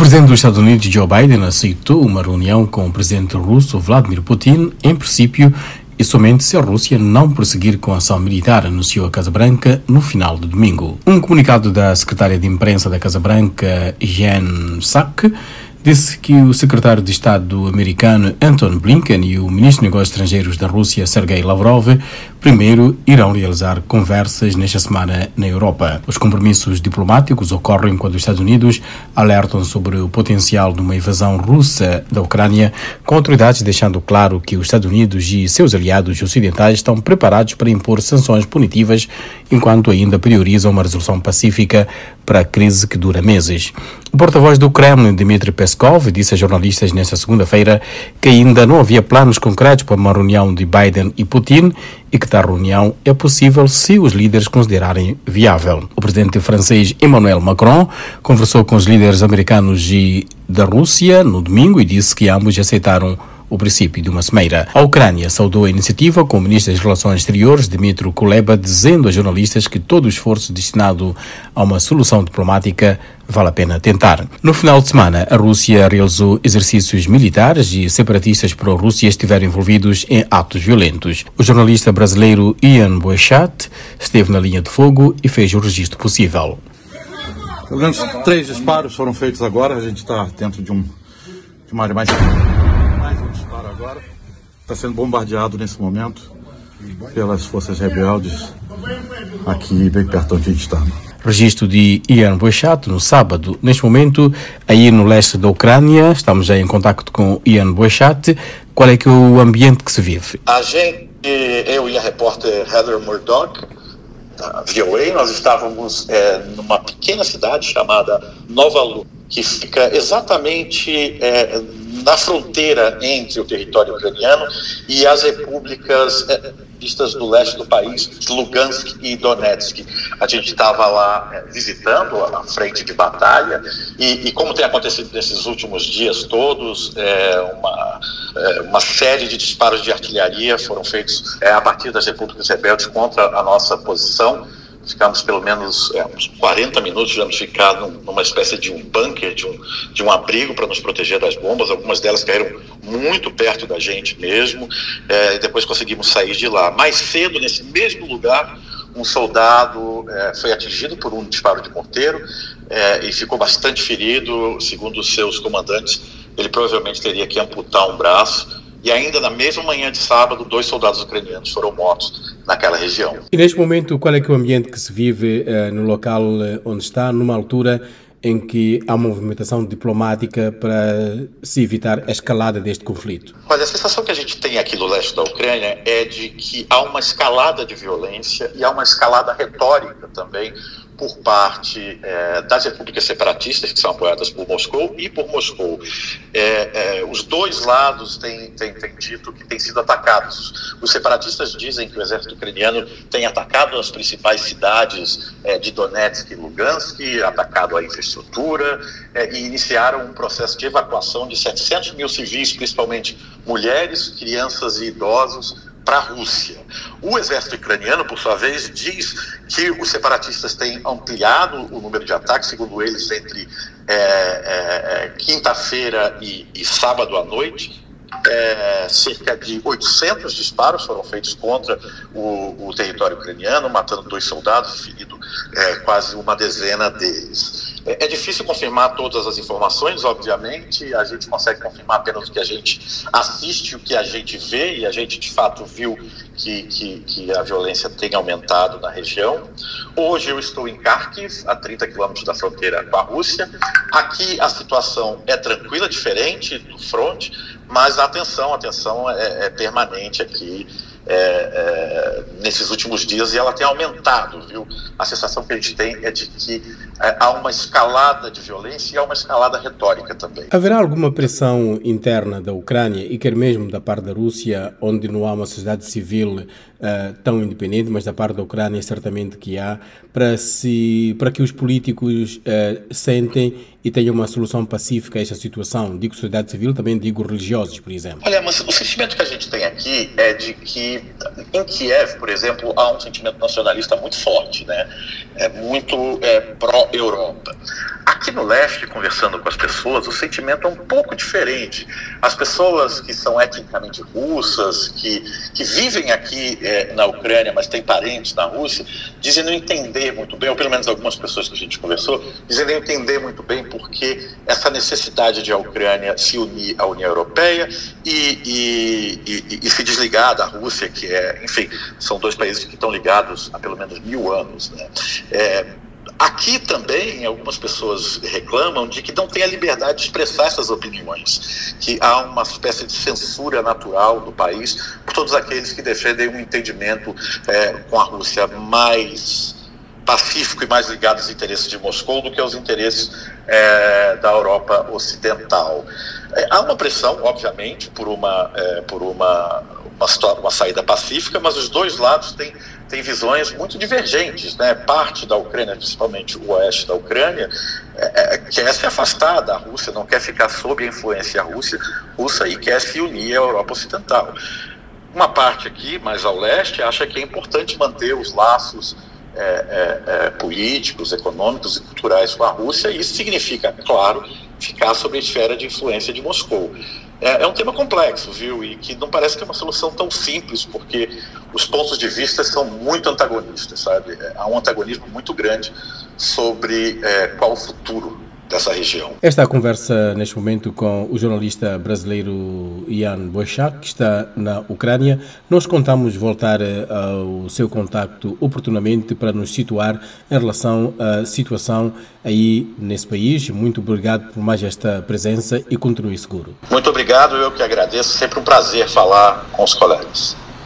presidente dos Estados Unidos, Joe Biden, aceitou uma reunião com o presidente russo Vladimir Putin, em princípio, e somente se a Rússia não prosseguir com a ação militar, anunciou a Casa Branca no final de domingo. Um comunicado da secretária de imprensa da Casa Branca, Jen Psaki, disse que o secretário de Estado americano Anton Blinken e o ministro de Negócios Estrangeiros da Rússia, Sergei Lavrov, primeiro irão realizar conversas nesta semana na Europa. Os compromissos diplomáticos ocorrem quando os Estados Unidos alertam sobre o potencial de uma invasão russa da Ucrânia, com autoridades deixando claro que os Estados Unidos e seus aliados ocidentais estão preparados para impor sanções punitivas, enquanto ainda priorizam uma resolução pacífica para a crise que dura meses. O porta-voz do Kremlin, Dmitry Peskov, disse a jornalistas nesta segunda-feira que ainda não havia planos concretos para uma reunião de Biden e Putin e que tal reunião é possível se os líderes considerarem viável. O presidente francês Emmanuel Macron conversou com os líderes americanos e da Rússia no domingo e disse que ambos aceitaram o princípio de uma semeira. A Ucrânia saudou a iniciativa com o ministro das Relações Exteriores, Dmitry Kuleba, dizendo a jornalistas que todo o esforço destinado a uma solução diplomática vale a pena tentar. No final de semana, a Rússia realizou exercícios militares e separatistas pró-Rússia estiveram envolvidos em atos violentos. O jornalista brasileiro Ian Boechat esteve na linha de fogo e fez o registro possível. Pelo menos três disparos foram feitos agora, a gente está dentro de, um, de uma área mais agora. Está sendo bombardeado nesse momento pelas forças rebeldes aqui bem perto onde a gente está. Registro de Ian Boechat no sábado. Neste momento, aí no leste da Ucrânia, estamos já em contato com Ian Boechat. Qual é que é o ambiente que se vive? A gente, eu e a repórter Heather Murdoch, da VOA, nós estávamos é, numa pequena cidade chamada Nova Lu, que fica exatamente é, na fronteira entre o território ucraniano e as repúblicas é, vistas do leste do país, Lugansk e Donetsk. A gente estava lá é, visitando a frente de batalha e, e, como tem acontecido nesses últimos dias todos, é, uma, é, uma série de disparos de artilharia foram feitos é, a partir das repúblicas rebeldes contra a nossa posição ficamos pelo menos é, uns 40 minutos, tivemos ficar num, numa espécie de um bunker, de um, de um abrigo para nos proteger das bombas. Algumas delas caíram muito perto da gente mesmo, é, e depois conseguimos sair de lá. Mais cedo, nesse mesmo lugar, um soldado é, foi atingido por um disparo de morteiro é, e ficou bastante ferido, segundo os seus comandantes. Ele provavelmente teria que amputar um braço e ainda na mesma manhã de sábado, dois soldados ucranianos foram mortos naquela região. E neste momento, qual é que é o ambiente que se vive uh, no local uh, onde está, numa altura em que há uma movimentação diplomática para se evitar a escalada deste conflito? Olha, a sensação que a gente tem aqui no leste da Ucrânia é de que há uma escalada de violência e há uma escalada retórica também por parte é, das repúblicas separatistas, que são apoiadas por Moscou, e por Moscou. É, é, os dois lados têm, têm, têm, dito que têm sido atacados. Os separatistas dizem que o exército ucraniano tem atacado as principais cidades é, de Donetsk e Lugansk, atacado a infraestrutura, é, e iniciaram um processo de evacuação de 700 mil civis, principalmente mulheres, crianças e idosos, para a Rússia. O exército ucraniano, por sua vez, diz que os separatistas têm ampliado o número de ataques, segundo eles, entre é, é, é quinta-feira e, e, sábado à noite. É, cerca de 800 disparos foram feitos contra o, o território ucraniano, matando dois soldados, ferindo é, quase uma dezena deles. É, é, difícil confirmar todas as informações, obviamente, a gente consegue confirmar apenas o que a gente assiste, o que a gente vê, e a gente de fato viu que, que, que a violência tem aumentado na região. Hoje eu estou em Kharkiv, a 30 quilômetros da fronteira com a Rússia. Aqui a situação é tranquila, diferente do front, mas atenção, atenção é, é permanente aqui é, é, nesses últimos dias e ela tem aumentado, viu? A sensação que a gente tem é de que é, há uma escalada de violência e há uma escalada retórica também. Haverá alguma pressão interna da Ucrânia e quer mesmo da parte da Rússia, onde não há uma sociedade civil uh, tão independente, mas da parte da Ucrânia certamente que há, para, se, para que os políticos uh, sentem e tenha uma solução pacífica a esta situação? Digo sociedade civil, também digo religiosos, por exemplo. Olha, mas o sentimento que a gente tem aqui é de que em Kiev, por exemplo, há um sentimento nacionalista muito forte, né? É muito é, pró-Europa. Aqui no leste, conversando com as pessoas, o sentimento é um pouco diferente. As pessoas que são etnicamente russas, que, que vivem aqui é, na Ucrânia, mas têm parentes na Rússia, dizem não entender muito bem, ou pelo menos algumas pessoas que a gente conversou, dizem não entender muito bem porque essa necessidade de a Ucrânia se unir à União Europeia e, e, e, e se desligar da Rússia, que é, enfim, são dois países que estão ligados há pelo menos mil anos. Né? É, Aqui também algumas pessoas reclamam de que não tem a liberdade de expressar essas opiniões, que há uma espécie de censura natural do país por todos aqueles que defendem um entendimento é, com a Rússia mais pacífico e mais ligado aos interesses de Moscou do que aos interesses é, da Europa Ocidental. É, há uma pressão, obviamente, por uma, é, por uma, uma, uma saída pacífica, mas os dois lados têm tem visões muito divergentes. Né? Parte da Ucrânia, principalmente o oeste da Ucrânia, é, é, quer se afastar da Rússia, não quer ficar sob a influência russa, russa e quer se unir à Europa Ocidental. Uma parte aqui, mais ao leste, acha que é importante manter os laços é, é, é políticos, econômicos e culturais com a Rússia, e isso significa, claro, ficar sob a esfera de influência de Moscou é, é, um tema complexo, viu? E que não parece ter uma solução tão simples, porque os pontos de vista são muito antagonistas, sabe? É, há um antagonismo muito grande sobre é, qual o futuro dessa região. Esta é a conversa neste momento com o jornalista brasileiro Ian Boichak, que está na Ucrânia. Nós contamos voltar eh, ao seu contacto oportunamente para nos situar em relação à situação aí nesse país. Muito obrigado por mais esta presença e continue seguro. Muito obrigado, eu que agradeço. Sempre um prazer falar com os colegas.